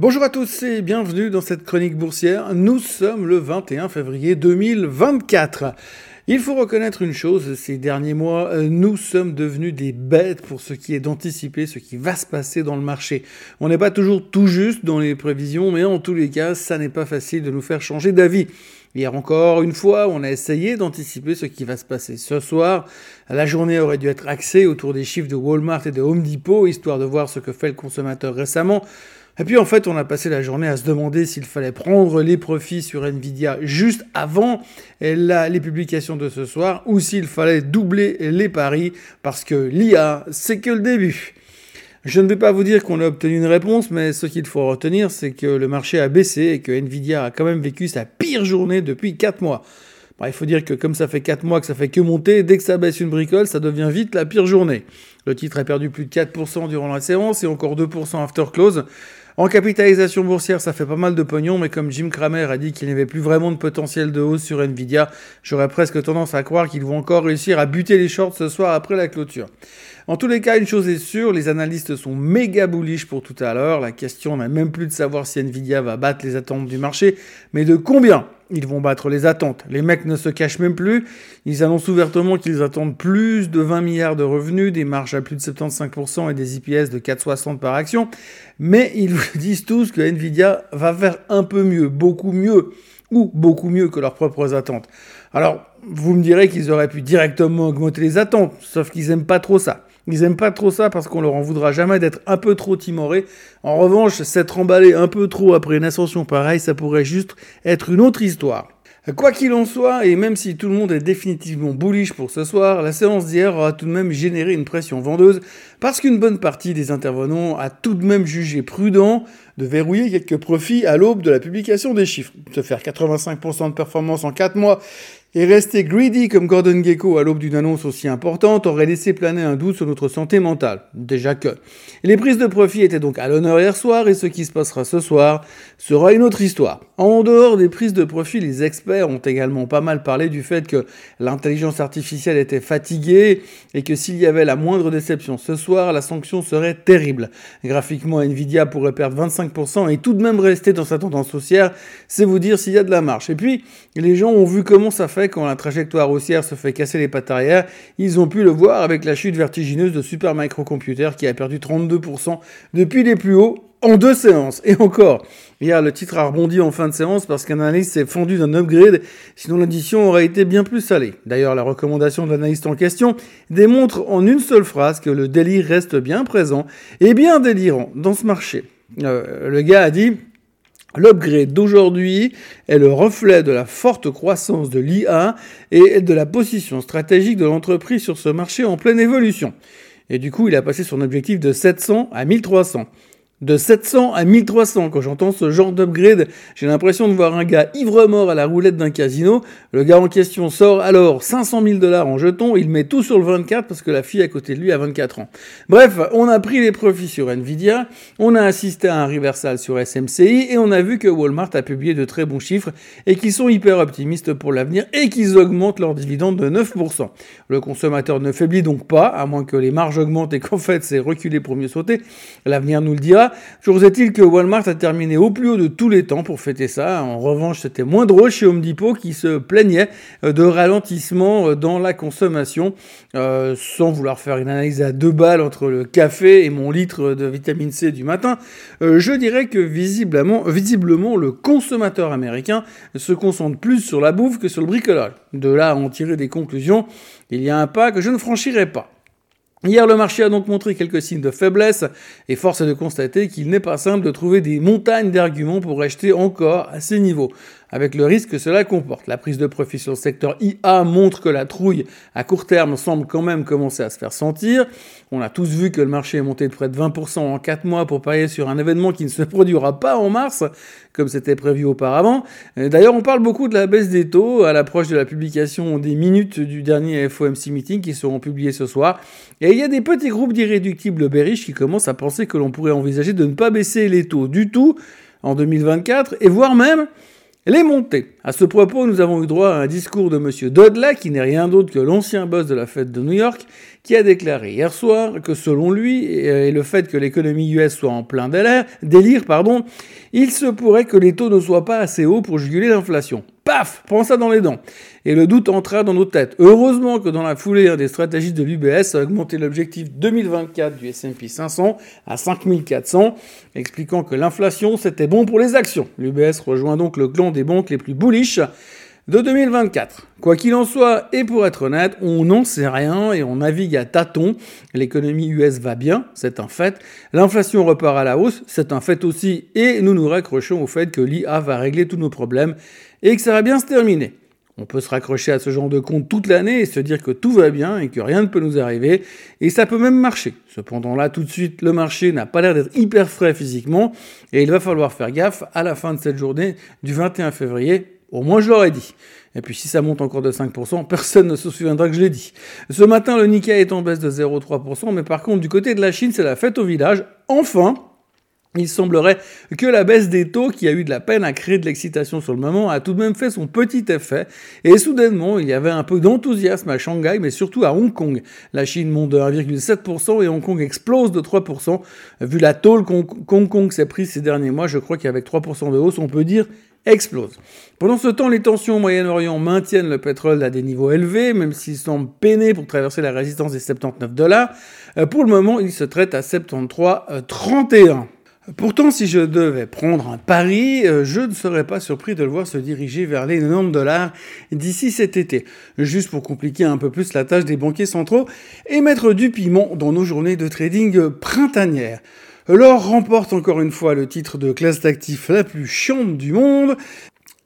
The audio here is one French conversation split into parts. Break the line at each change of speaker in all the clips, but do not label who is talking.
Bonjour à tous et bienvenue dans cette chronique boursière. Nous sommes le 21 février 2024. Il faut reconnaître une chose, ces derniers mois, euh, nous sommes devenus des bêtes pour ce qui est d'anticiper ce qui va se passer dans le marché. On n'est pas toujours tout juste dans les prévisions, mais en tous les cas, ça n'est pas facile de nous faire changer d'avis. Hier encore une fois, on a essayé d'anticiper ce qui va se passer ce soir. La journée aurait dû être axée autour des chiffres de Walmart et de Home Depot, histoire de voir ce que fait le consommateur récemment. Et puis en fait, on a passé la journée à se demander s'il fallait prendre les profits sur Nvidia juste avant les publications de ce soir ou s'il fallait doubler les paris parce que l'IA, c'est que le début. Je ne vais pas vous dire qu'on a obtenu une réponse, mais ce qu'il faut retenir, c'est que le marché a baissé et que Nvidia a quand même vécu sa pire journée depuis 4 mois. il faut dire que comme ça fait 4 mois que ça fait que monter, dès que ça baisse une bricole, ça devient vite la pire journée. Le titre a perdu plus de 4% durant la séance et encore 2% after close. En capitalisation boursière, ça fait pas mal de pognon, mais comme Jim Cramer a dit qu'il n'y avait plus vraiment de potentiel de hausse sur Nvidia, j'aurais presque tendance à croire qu'ils vont encore réussir à buter les shorts ce soir après la clôture. En tous les cas, une chose est sûre, les analystes sont méga bullish pour tout à l'heure. La question n'a même plus de savoir si Nvidia va battre les attentes du marché, mais de combien? Ils vont battre les attentes. Les mecs ne se cachent même plus. Ils annoncent ouvertement qu'ils attendent plus de 20 milliards de revenus, des marges à plus de 75% et des IPS de 4,60 par action. Mais ils vous disent tous que Nvidia va faire un peu mieux, beaucoup mieux, ou beaucoup mieux que leurs propres attentes. Alors, vous me direz qu'ils auraient pu directement augmenter les attentes, sauf qu'ils aiment pas trop ça. Ils aiment pas trop ça parce qu'on leur en voudra jamais d'être un peu trop timorés. En revanche, s'être emballé un peu trop après une ascension pareille, ça pourrait juste être une autre histoire. Quoi qu'il en soit, et même si tout le monde est définitivement bullish pour ce soir, la séance d'hier aura tout de même généré une pression vendeuse parce qu'une bonne partie des intervenants a tout de même jugé prudent de verrouiller quelques profits à l'aube de la publication des chiffres. Se faire 85% de performance en 4 mois et rester greedy comme Gordon Gecko à l'aube d'une annonce aussi importante aurait laissé planer un doute sur notre santé mentale. Déjà que. Les prises de profit étaient donc à l'honneur hier soir et ce qui se passera ce soir sera une autre histoire. En dehors des prises de profit, les experts ont également pas mal parlé du fait que l'intelligence artificielle était fatiguée et que s'il y avait la moindre déception ce soir, la sanction serait terrible. Graphiquement, Nvidia pourrait perdre 25% et tout de même rester dans sa tendance haussière, c'est vous dire s'il y a de la marche. Et puis, les gens ont vu comment ça fait quand la trajectoire haussière se fait casser les pattes arrière, ils ont pu le voir avec la chute vertigineuse de Super Microcomputer qui a perdu 32% depuis les plus hauts en deux séances. Et encore, hier, le titre a rebondi en fin de séance parce qu'un analyste s'est fendu d'un upgrade, sinon l'addition aurait été bien plus salée. D'ailleurs, la recommandation de l'analyste en question démontre en une seule phrase que le délire reste bien présent et bien délirant dans ce marché. Euh, le gars a dit L'upgrade d'aujourd'hui est le reflet de la forte croissance de l'IA et de la position stratégique de l'entreprise sur ce marché en pleine évolution. Et du coup, il a passé son objectif de 700 à 1300 de 700 à 1300. Quand j'entends ce genre d'upgrade, j'ai l'impression de voir un gars ivre-mort à la roulette d'un casino. Le gars en question sort alors 500 000 dollars en jetons, il met tout sur le 24 parce que la fille à côté de lui a 24 ans. Bref, on a pris les profits sur Nvidia, on a assisté à un reversal sur SMCI et on a vu que Walmart a publié de très bons chiffres et qu'ils sont hyper optimistes pour l'avenir et qu'ils augmentent leurs dividendes de 9%. Le consommateur ne faiblit donc pas, à moins que les marges augmentent et qu'en fait c'est reculé pour mieux sauter. L'avenir nous le dira. Toujours est-il que Walmart a terminé au plus haut de tous les temps pour fêter ça. En revanche, c'était moins drôle chez Home Depot qui se plaignait euh, de ralentissement euh, dans la consommation, euh, sans vouloir faire une analyse à deux balles entre le café et mon litre de vitamine C du matin. je dirais que visiblement, visiblement, le consommateur américain se concentre plus sur la bouffe que sur le bricolage. De là à en tirer des conclusions, il y a un pas que je ne franchirai pas. Hier, le marché a donc montré quelques signes de faiblesse et force est de constater qu'il n'est pas simple de trouver des montagnes d'arguments pour acheter encore à ces niveaux avec le risque que cela comporte. La prise de profit sur le secteur IA montre que la trouille à court terme semble quand même commencer à se faire sentir. On a tous vu que le marché est monté de près de 20% en 4 mois pour parier sur un événement qui ne se produira pas en mars, comme c'était prévu auparavant. D'ailleurs, on parle beaucoup de la baisse des taux à l'approche de la publication des minutes du dernier FOMC meeting qui seront publiées ce soir. Il y a des petits groupes d'irréductibles bearish qui commencent à penser que l'on pourrait envisager de ne pas baisser les taux du tout en 2024 et voire même les montées. À ce propos, nous avons eu droit à un discours de M. Dudley, qui n'est rien d'autre que l'ancien boss de la fête de New York, qui a déclaré hier soir que selon lui, et le fait que l'économie US soit en plein délire, délire pardon, il se pourrait que les taux ne soient pas assez hauts pour juguler l'inflation. Paf Prends ça dans les dents. Et le doute entra dans nos têtes. Heureusement que dans la foulée, un des stratégistes de l'UBS a augmenté l'objectif 2024 du S&P 500 à 5400, expliquant que l'inflation c'était bon pour les actions. L'UBS rejoint donc le clan des banques les plus bullish de 2024. Quoi qu'il en soit, et pour être honnête, on n'en sait rien et on navigue à tâtons. L'économie US va bien, c'est un fait. L'inflation repart à la hausse, c'est un fait aussi. Et nous nous raccrochons au fait que l'IA va régler tous nos problèmes et que ça va bien se terminer. On peut se raccrocher à ce genre de compte toute l'année et se dire que tout va bien et que rien ne peut nous arriver, et ça peut même marcher. Cependant là, tout de suite, le marché n'a pas l'air d'être hyper frais physiquement, et il va falloir faire gaffe à la fin de cette journée du 21 février, au moins je l'aurais dit. Et puis si ça monte encore de 5%, personne ne se souviendra que je l'ai dit. Ce matin, le Nikkei est en baisse de 0,3%, mais par contre, du côté de la Chine, c'est la fête au village. Enfin, il semblerait que la baisse des taux, qui a eu de la peine à créer de l'excitation sur le moment, a tout de même fait son petit effet. Et soudainement, il y avait un peu d'enthousiasme à Shanghai, mais surtout à Hong Kong. La Chine monte de 1,7% et Hong Kong explose de 3%. Vu la tôle qu'Hong Kong s'est prise ces derniers mois, je crois qu'avec 3% de hausse, on peut dire explose. Pendant ce temps, les tensions au Moyen-Orient maintiennent le pétrole à des niveaux élevés, même s'il semble peiner pour traverser la résistance des 79 dollars. Euh, pour le moment, il se traite à 73,31. Pourtant, si je devais prendre un pari, euh, je ne serais pas surpris de le voir se diriger vers les 90 dollars d'ici cet été. Juste pour compliquer un peu plus la tâche des banquiers centraux et mettre du piment dans nos journées de trading printanières. L'or remporte encore une fois le titre de classe d'actifs la plus chiante du monde.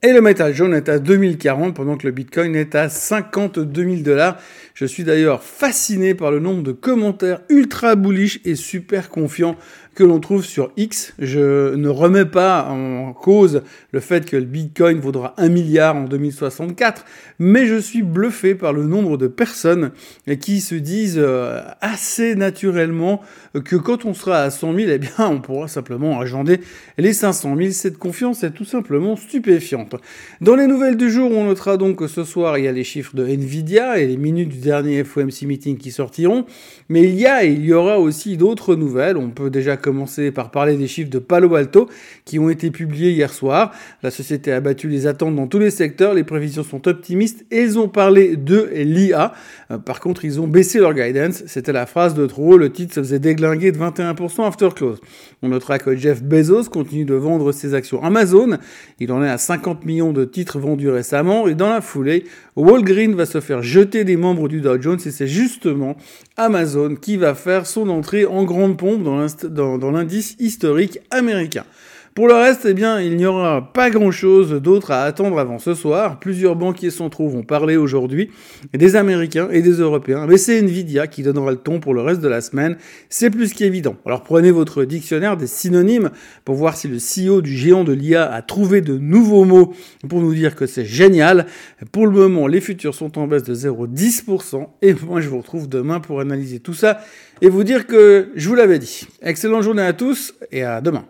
Et le métal jaune est à 2040 pendant que le bitcoin est à 52 000 dollars. Je suis d'ailleurs fasciné par le nombre de commentaires ultra bullish et super confiants que l'on trouve sur X. Je ne remets pas en cause le fait que le Bitcoin vaudra un milliard en 2064, mais je suis bluffé par le nombre de personnes qui se disent euh, assez naturellement que quand on sera à 100 000, eh bien, on pourra simplement agender les 500 000. Cette confiance est tout simplement stupéfiante. Dans les nouvelles du jour, on notera donc que ce soir, il y a les chiffres de Nvidia et les minutes du dernier FOMC meeting qui sortiront, mais il y a et il y aura aussi d'autres nouvelles. On peut déjà commencer par parler des chiffres de Palo Alto qui ont été publiés hier soir. La société a battu les attentes dans tous les secteurs, les prévisions sont optimistes et ils ont parlé de l'IA. Euh, par contre, ils ont baissé leur guidance. C'était la phrase de trop, le titre se faisait déglinguer de 21% after close. On notera que Jeff Bezos continue de vendre ses actions Amazon. Il en est à 50 millions de titres vendus récemment et dans la foulée, Walgreen va se faire jeter des membres Dow Jones et c'est justement Amazon qui va faire son entrée en grande pompe dans l'indice historique américain. Pour le reste, eh bien, il n'y aura pas grand-chose d'autre à attendre avant ce soir. Plusieurs banquiers centraux vont parler aujourd'hui, des Américains et des Européens. Mais c'est Nvidia qui donnera le ton pour le reste de la semaine. C'est plus qu'évident. Alors prenez votre dictionnaire des synonymes pour voir si le CEO du géant de l'IA a trouvé de nouveaux mots pour nous dire que c'est génial. Pour le moment, les futurs sont en baisse de 0,10%. Et moi, je vous retrouve demain pour analyser tout ça et vous dire que je vous l'avais dit. Excellente journée à tous et à demain.